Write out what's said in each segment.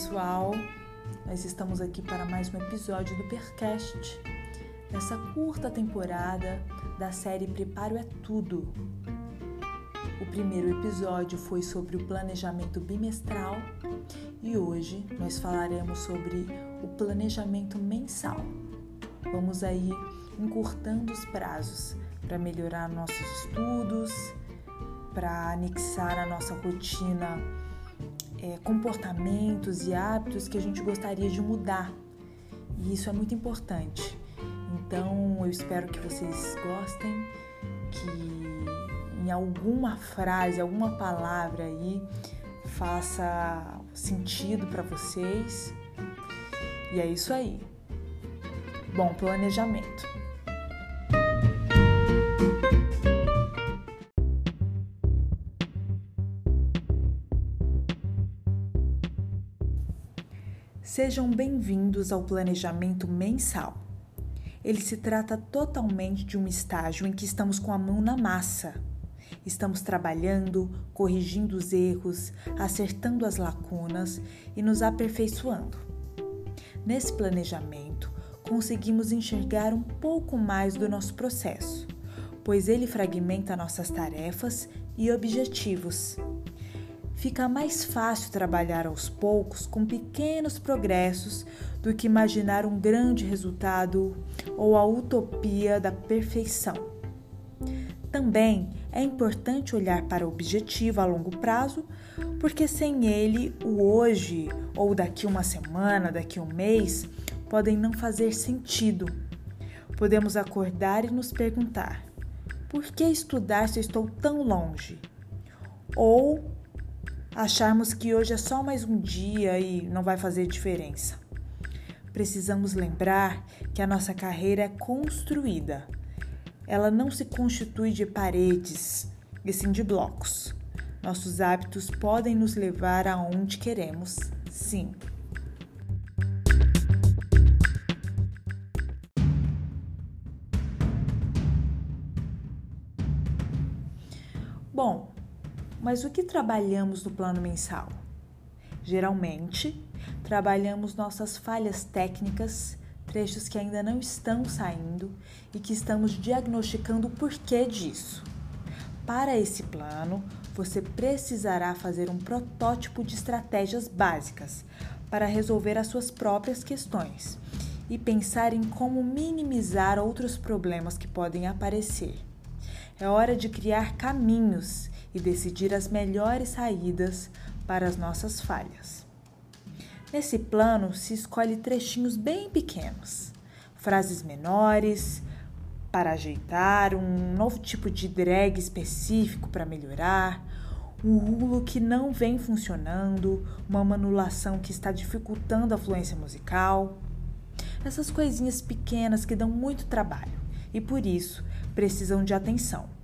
Pessoal. Nós estamos aqui para mais um episódio do Percast, nessa curta temporada da série Preparo é Tudo. O primeiro episódio foi sobre o planejamento bimestral e hoje nós falaremos sobre o planejamento mensal. Vamos aí encurtando os prazos para melhorar nossos estudos, para anexar a nossa rotina é, comportamentos e hábitos que a gente gostaria de mudar. E isso é muito importante. Então eu espero que vocês gostem, que em alguma frase, alguma palavra aí faça sentido para vocês. E é isso aí. Bom planejamento. Sejam bem-vindos ao planejamento mensal. Ele se trata totalmente de um estágio em que estamos com a mão na massa. Estamos trabalhando, corrigindo os erros, acertando as lacunas e nos aperfeiçoando. Nesse planejamento, conseguimos enxergar um pouco mais do nosso processo, pois ele fragmenta nossas tarefas e objetivos fica mais fácil trabalhar aos poucos com pequenos progressos do que imaginar um grande resultado ou a utopia da perfeição. Também é importante olhar para o objetivo a longo prazo, porque sem ele, o hoje ou daqui uma semana, daqui um mês, podem não fazer sentido. Podemos acordar e nos perguntar: por que estudar se estou tão longe? Ou acharmos que hoje é só mais um dia e não vai fazer diferença. Precisamos lembrar que a nossa carreira é construída. Ela não se constitui de paredes, e sim de blocos. Nossos hábitos podem nos levar aonde queremos, sim. Bom, mas o que trabalhamos no plano mensal? Geralmente, trabalhamos nossas falhas técnicas, trechos que ainda não estão saindo e que estamos diagnosticando o porquê disso. Para esse plano, você precisará fazer um protótipo de estratégias básicas para resolver as suas próprias questões e pensar em como minimizar outros problemas que podem aparecer. É hora de criar caminhos e decidir as melhores saídas para as nossas falhas. Nesse plano se escolhe trechinhos bem pequenos, frases menores para ajeitar, um novo tipo de drag específico para melhorar, um rulo que não vem funcionando, uma manulação que está dificultando a fluência musical. Essas coisinhas pequenas que dão muito trabalho e por isso precisam de atenção.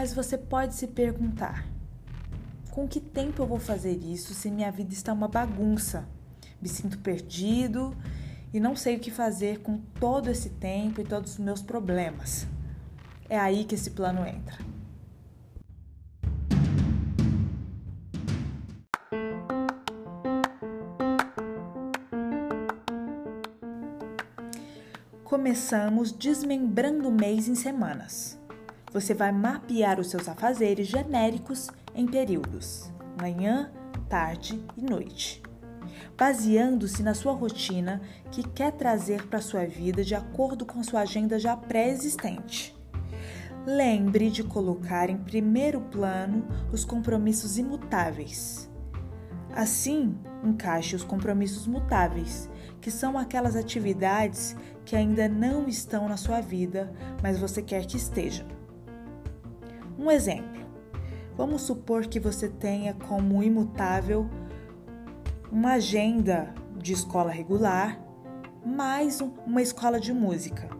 Mas você pode se perguntar: com que tempo eu vou fazer isso se minha vida está uma bagunça? Me sinto perdido e não sei o que fazer com todo esse tempo e todos os meus problemas. É aí que esse plano entra. Começamos desmembrando o mês em semanas. Você vai mapear os seus afazeres genéricos em períodos: manhã, tarde e noite, baseando-se na sua rotina que quer trazer para sua vida de acordo com sua agenda já pré-existente. Lembre de colocar em primeiro plano os compromissos imutáveis. Assim, encaixe os compromissos mutáveis, que são aquelas atividades que ainda não estão na sua vida, mas você quer que estejam. Um exemplo: vamos supor que você tenha como imutável uma agenda de escola regular mais uma escola de música.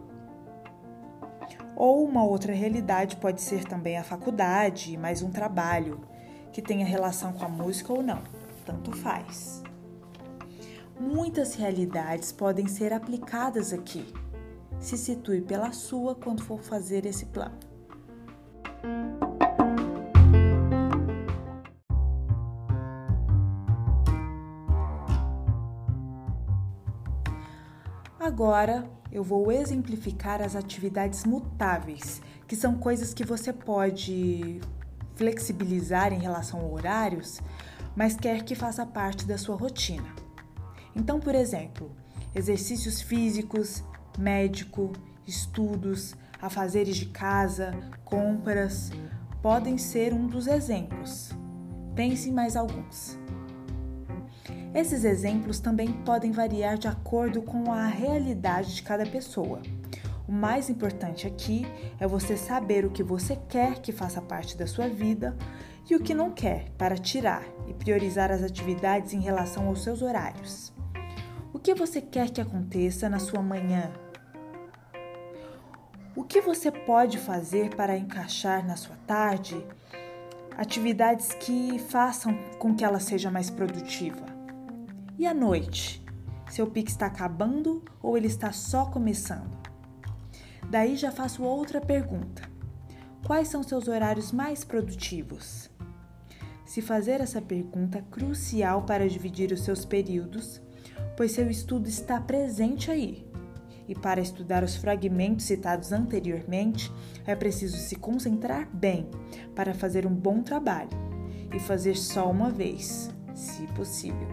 Ou uma outra realidade pode ser também a faculdade, mais um trabalho que tenha relação com a música ou não, tanto faz. Muitas realidades podem ser aplicadas aqui. Se situe pela sua quando for fazer esse plano. Agora eu vou exemplificar as atividades mutáveis, que são coisas que você pode flexibilizar em relação a horários, mas quer que faça parte da sua rotina. Então, por exemplo, exercícios físicos, médico, estudos, afazeres de casa, compras, podem ser um dos exemplos. Pense em mais alguns. Esses exemplos também podem variar de acordo com a realidade de cada pessoa. O mais importante aqui é você saber o que você quer que faça parte da sua vida e o que não quer, para tirar e priorizar as atividades em relação aos seus horários. O que você quer que aconteça na sua manhã? O que você pode fazer para encaixar na sua tarde atividades que façam com que ela seja mais produtiva? E à noite? Seu pique está acabando ou ele está só começando? Daí já faço outra pergunta: Quais são seus horários mais produtivos? Se fazer essa pergunta é crucial para dividir os seus períodos, pois seu estudo está presente aí. E para estudar os fragmentos citados anteriormente, é preciso se concentrar bem para fazer um bom trabalho e fazer só uma vez, se possível.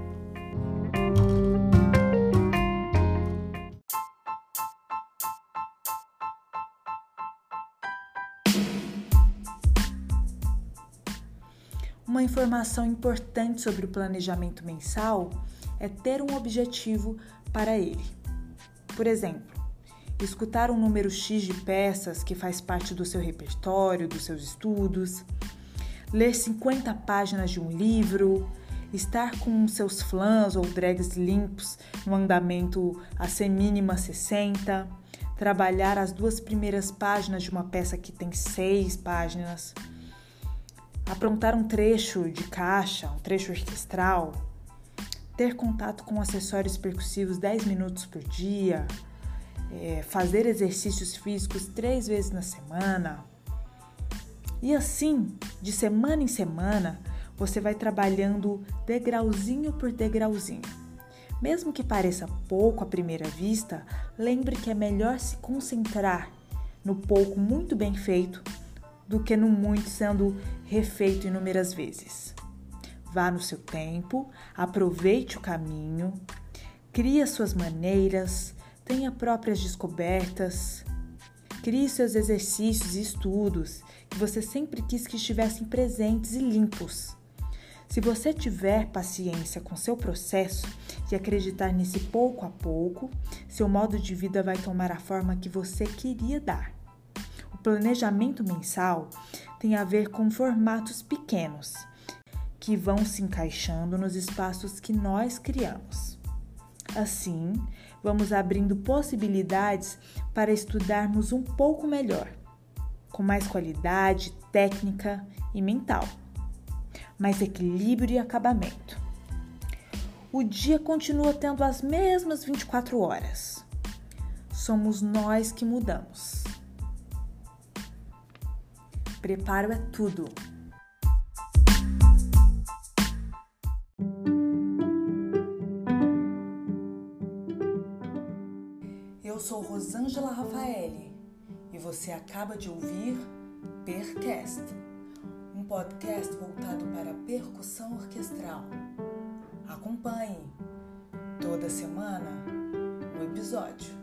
Uma informação importante sobre o planejamento mensal é ter um objetivo para ele. Por exemplo, escutar um número X de peças que faz parte do seu repertório, dos seus estudos, ler 50 páginas de um livro, estar com seus flãs ou drags limpos no andamento a ser mínima 60, trabalhar as duas primeiras páginas de uma peça que tem seis páginas aprontar um trecho de caixa, um trecho orquestral, ter contato com acessórios percussivos 10 minutos por dia, é, fazer exercícios físicos três vezes na semana. E assim, de semana em semana, você vai trabalhando degrauzinho por degrauzinho. Mesmo que pareça pouco à primeira vista, lembre que é melhor se concentrar no pouco muito bem feito do que no muito sendo refeito inúmeras vezes. Vá no seu tempo, aproveite o caminho, crie as suas maneiras, tenha próprias descobertas, crie seus exercícios e estudos que você sempre quis que estivessem presentes e limpos. Se você tiver paciência com seu processo e acreditar nesse pouco a pouco, seu modo de vida vai tomar a forma que você queria dar. O planejamento mensal tem a ver com formatos pequenos que vão se encaixando nos espaços que nós criamos. Assim, vamos abrindo possibilidades para estudarmos um pouco melhor, com mais qualidade técnica e mental, mais equilíbrio e acabamento. O dia continua tendo as mesmas 24 horas. Somos nós que mudamos. Preparo é tudo. Sou Rosângela Rafaeli e você acaba de ouvir Percast, um podcast voltado para percussão orquestral. Acompanhe toda semana o episódio.